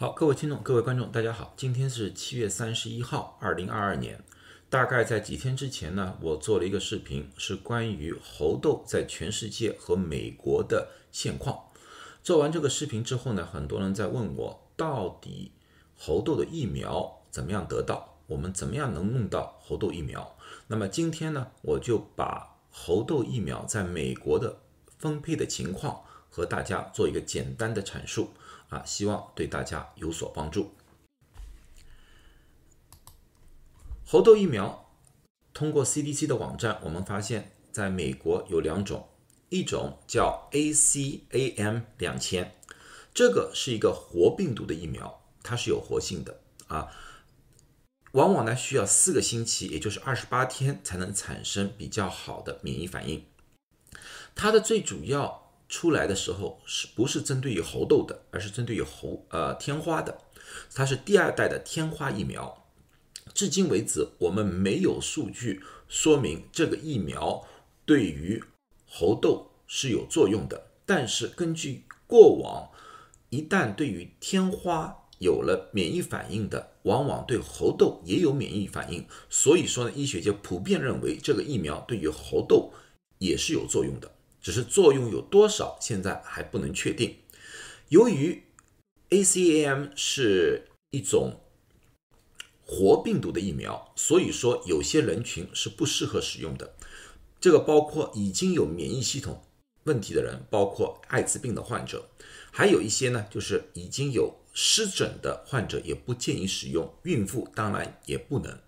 好，各位听众、各位观众，大家好，今天是七月三十一号，二零二二年。大概在几天之前呢，我做了一个视频，是关于猴痘在全世界和美国的现况。做完这个视频之后呢，很多人在问我，到底猴痘的疫苗怎么样得到？我们怎么样能弄到猴痘疫苗？那么今天呢，我就把猴痘疫苗在美国的分配的情况和大家做一个简单的阐述。啊，希望对大家有所帮助。猴痘疫苗通过 CDC 的网站，我们发现在美国有两种，一种叫 ACAM 两千，这个是一个活病毒的疫苗，它是有活性的啊，往往呢需要四个星期，也就是二十八天才能产生比较好的免疫反应。它的最主要。出来的时候是不是针对于猴痘的，而是针对于猴呃天花的，它是第二代的天花疫苗。至今为止，我们没有数据说明这个疫苗对于猴痘是有作用的。但是根据过往，一旦对于天花有了免疫反应的，往往对猴痘也有免疫反应。所以说呢，医学界普遍认为这个疫苗对于猴痘也是有作用的。只是作用有多少，现在还不能确定。由于 ACAM 是一种活病毒的疫苗，所以说有些人群是不适合使用的。这个包括已经有免疫系统问题的人，包括艾滋病的患者，还有一些呢，就是已经有湿疹的患者也不建议使用，孕妇当然也不能。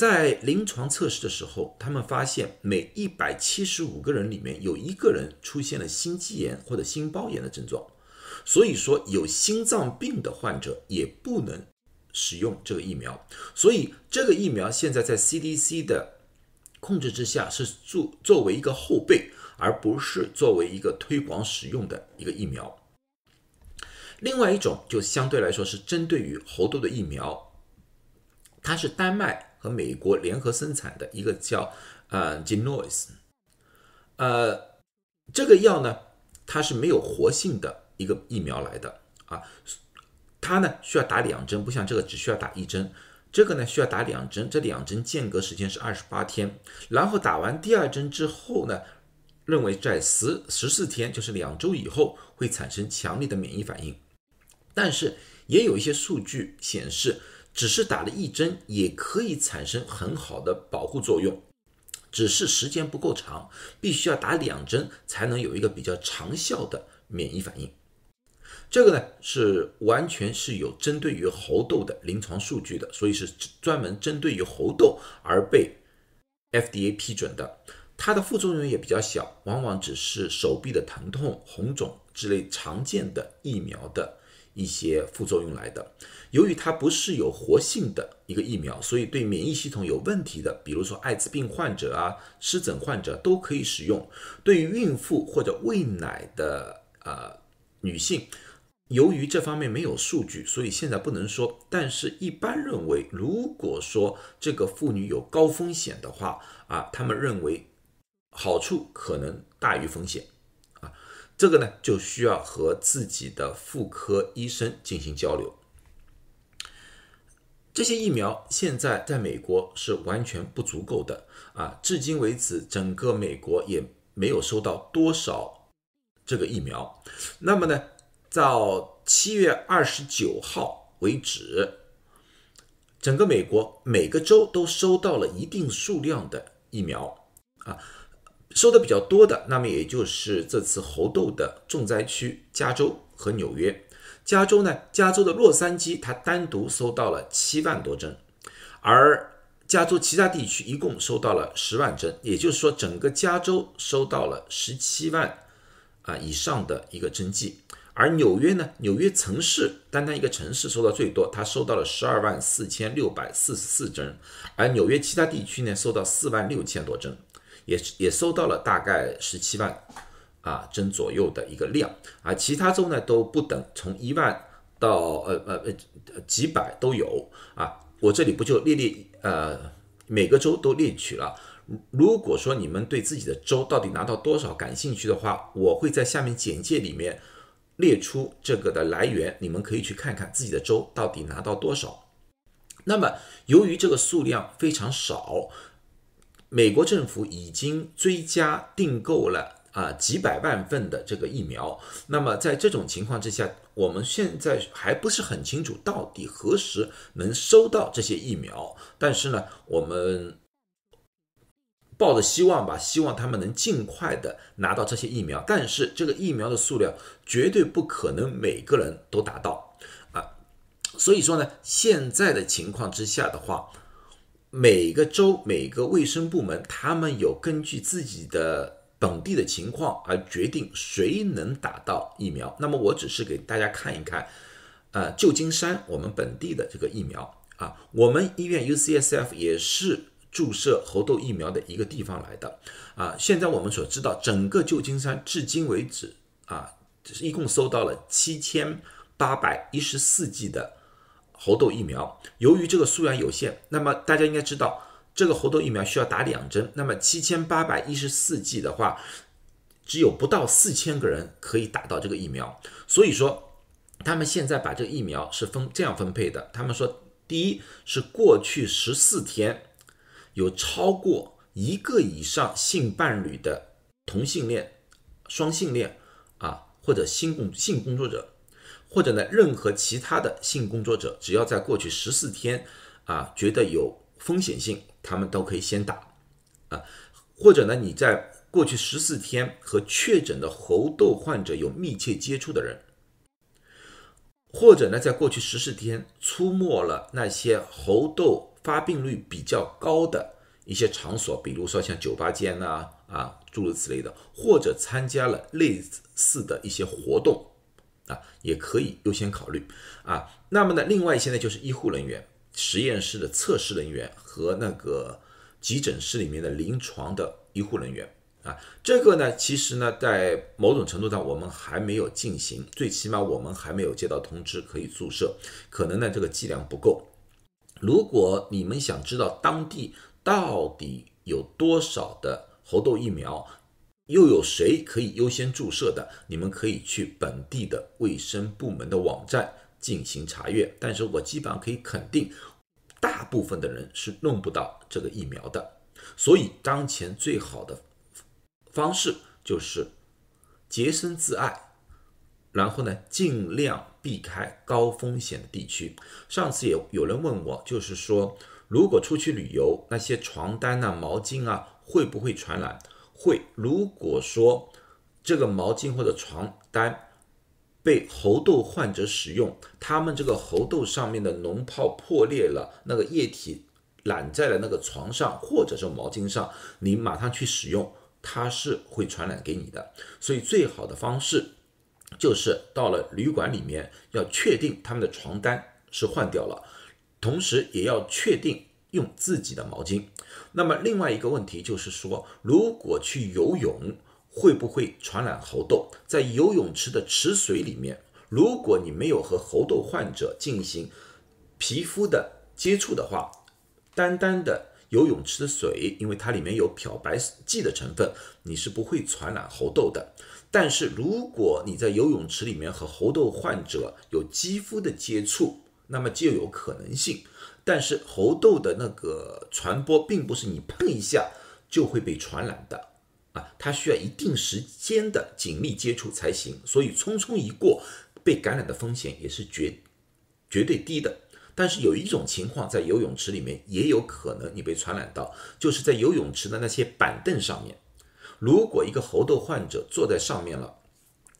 在临床测试的时候，他们发现每一百七十五个人里面有一个人出现了心肌炎或者心包炎的症状，所以说有心脏病的患者也不能使用这个疫苗。所以这个疫苗现在在 CDC 的控制之下，是作作为一个后备，而不是作为一个推广使用的一个疫苗。另外一种就相对来说是针对于猴痘的疫苗，它是丹麦。和美国联合生产的一个叫呃 Genoise，呃，这个药呢，它是没有活性的一个疫苗来的啊，它呢需要打两针，不像这个只需要打一针，这个呢需要打两针，这两针间隔时间是二十八天，然后打完第二针之后呢，认为在十十四天，就是两周以后会产生强烈的免疫反应，但是也有一些数据显示。只是打了一针也可以产生很好的保护作用，只是时间不够长，必须要打两针才能有一个比较长效的免疫反应。这个呢是完全是有针对于猴痘的临床数据的，所以是专门针对于猴痘而被 FDA 批准的。它的副作用也比较小，往往只是手臂的疼痛、红肿之类常见的疫苗的。一些副作用来的，由于它不是有活性的一个疫苗，所以对免疫系统有问题的，比如说艾滋病患者啊、湿疹患者都可以使用。对于孕妇或者喂奶的呃女性，由于这方面没有数据，所以现在不能说。但是，一般认为，如果说这个妇女有高风险的话啊，他们认为好处可能大于风险。这个呢，就需要和自己的妇科医生进行交流。这些疫苗现在在美国是完全不足够的啊！至今为止，整个美国也没有收到多少这个疫苗。那么呢，到七月二十九号为止，整个美国每个州都收到了一定数量的疫苗啊。收的比较多的，那么也就是这次猴痘的重灾区加州和纽约。加州呢，加州的洛杉矶，它单独收到了七万多针，而加州其他地区一共收到了十万针，也就是说，整个加州收到了十七万啊以上的一个针剂。而纽约呢，纽约城市单单一个城市收到最多，它收到了十二万四千六百四十四针，而纽约其他地区呢，收到四万六千多针。也也收到了大概十七万啊针左右的一个量啊，其他州呢都不等，从一万到呃呃呃几百都有啊。我这里不就列列呃每个州都列举了。如果说你们对自己的州到底拿到多少感兴趣的话，我会在下面简介里面列出这个的来源，你们可以去看看自己的州到底拿到多少。那么，由于这个数量非常少，美国政府已经追加订购了啊几百万份的这个疫苗。那么，在这种情况之下，我们现在还不是很清楚到底何时能收到这些疫苗。但是呢，我们抱着希望吧，希望他们能尽快的拿到这些疫苗。但是，这个疫苗的数量绝对不可能每个人都达到啊。所以说呢，现在的情况之下的话，每个州每个卫生部门，他们有根据自己的本地的情况而决定谁能打到疫苗。那么我只是给大家看一看，呃，旧金山我们本地的这个疫苗啊，我们医院 UCSF 也是注射猴痘疫苗的一个地方来的啊。现在我们所知道，整个旧金山至今为止啊，一共收到了七千八百一十四剂的。猴痘疫苗，由于这个数量有限，那么大家应该知道，这个猴痘疫苗需要打两针。那么七千八百一十四剂的话，只有不到四千个人可以打到这个疫苗。所以说，他们现在把这个疫苗是分这样分配的。他们说，第一是过去十四天有超过一个以上性伴侣的同性恋、双性恋啊，或者性工性工作者。或者呢，任何其他的性工作者，只要在过去十四天啊觉得有风险性，他们都可以先打啊。或者呢，你在过去十四天和确诊的猴痘患者有密切接触的人，或者呢，在过去十四天出没了那些猴痘发病率比较高的一些场所，比如说像酒吧间呐啊诸如此类的，或者参加了类似的一些活动。啊，也可以优先考虑啊。那么呢，另外现在就是医护人员、实验室的测试人员和那个急诊室里面的临床的医护人员啊。这个呢，其实呢，在某种程度上我们还没有进行，最起码我们还没有接到通知可以注射，可能呢这个剂量不够。如果你们想知道当地到底有多少的猴痘疫苗，又有谁可以优先注射的？你们可以去本地的卫生部门的网站进行查阅。但是我基本上可以肯定，大部分的人是弄不到这个疫苗的。所以当前最好的方式就是洁身自爱，然后呢尽量避开高风险的地区。上次也有人问我，就是说如果出去旅游，那些床单啊、毛巾啊会不会传染？会，如果说这个毛巾或者床单被猴痘患者使用，他们这个猴痘上面的脓泡破裂了，那个液体染在了那个床上或者是毛巾上，你马上去使用，它是会传染给你的。所以最好的方式就是到了旅馆里面，要确定他们的床单是换掉了，同时也要确定。用自己的毛巾。那么另外一个问题就是说，如果去游泳，会不会传染猴痘？在游泳池的池水里面，如果你没有和猴痘患者进行皮肤的接触的话，单单的游泳池的水，因为它里面有漂白剂的成分，你是不会传染猴痘的。但是如果你在游泳池里面和猴痘患者有肌肤的接触，那么就有可能性。但是猴痘的那个传播并不是你碰一下就会被传染的啊，它需要一定时间的紧密接触才行，所以匆匆一过，被感染的风险也是绝绝对低的。但是有一种情况在游泳池里面也有可能你被传染到，就是在游泳池的那些板凳上面，如果一个猴痘患者坐在上面了，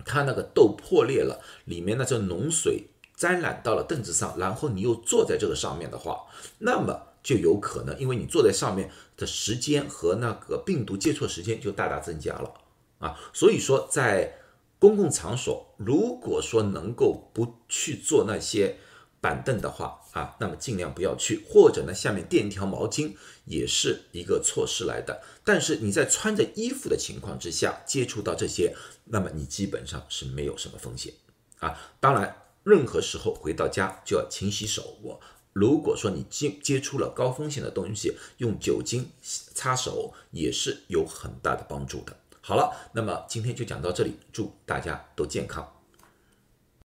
他那个痘破裂了，里面那层脓水。沾染到了凳子上，然后你又坐在这个上面的话，那么就有可能，因为你坐在上面的时间和那个病毒接触时间就大大增加了啊。所以说，在公共场所，如果说能够不去坐那些板凳的话啊，那么尽量不要去，或者呢，下面垫一条毛巾也是一个措施来的。但是你在穿着衣服的情况之下接触到这些，那么你基本上是没有什么风险啊。当然。任何时候回到家就要勤洗手。我如果说你接接触了高风险的东西，用酒精擦手也是有很大的帮助的。好了，那么今天就讲到这里，祝大家都健康。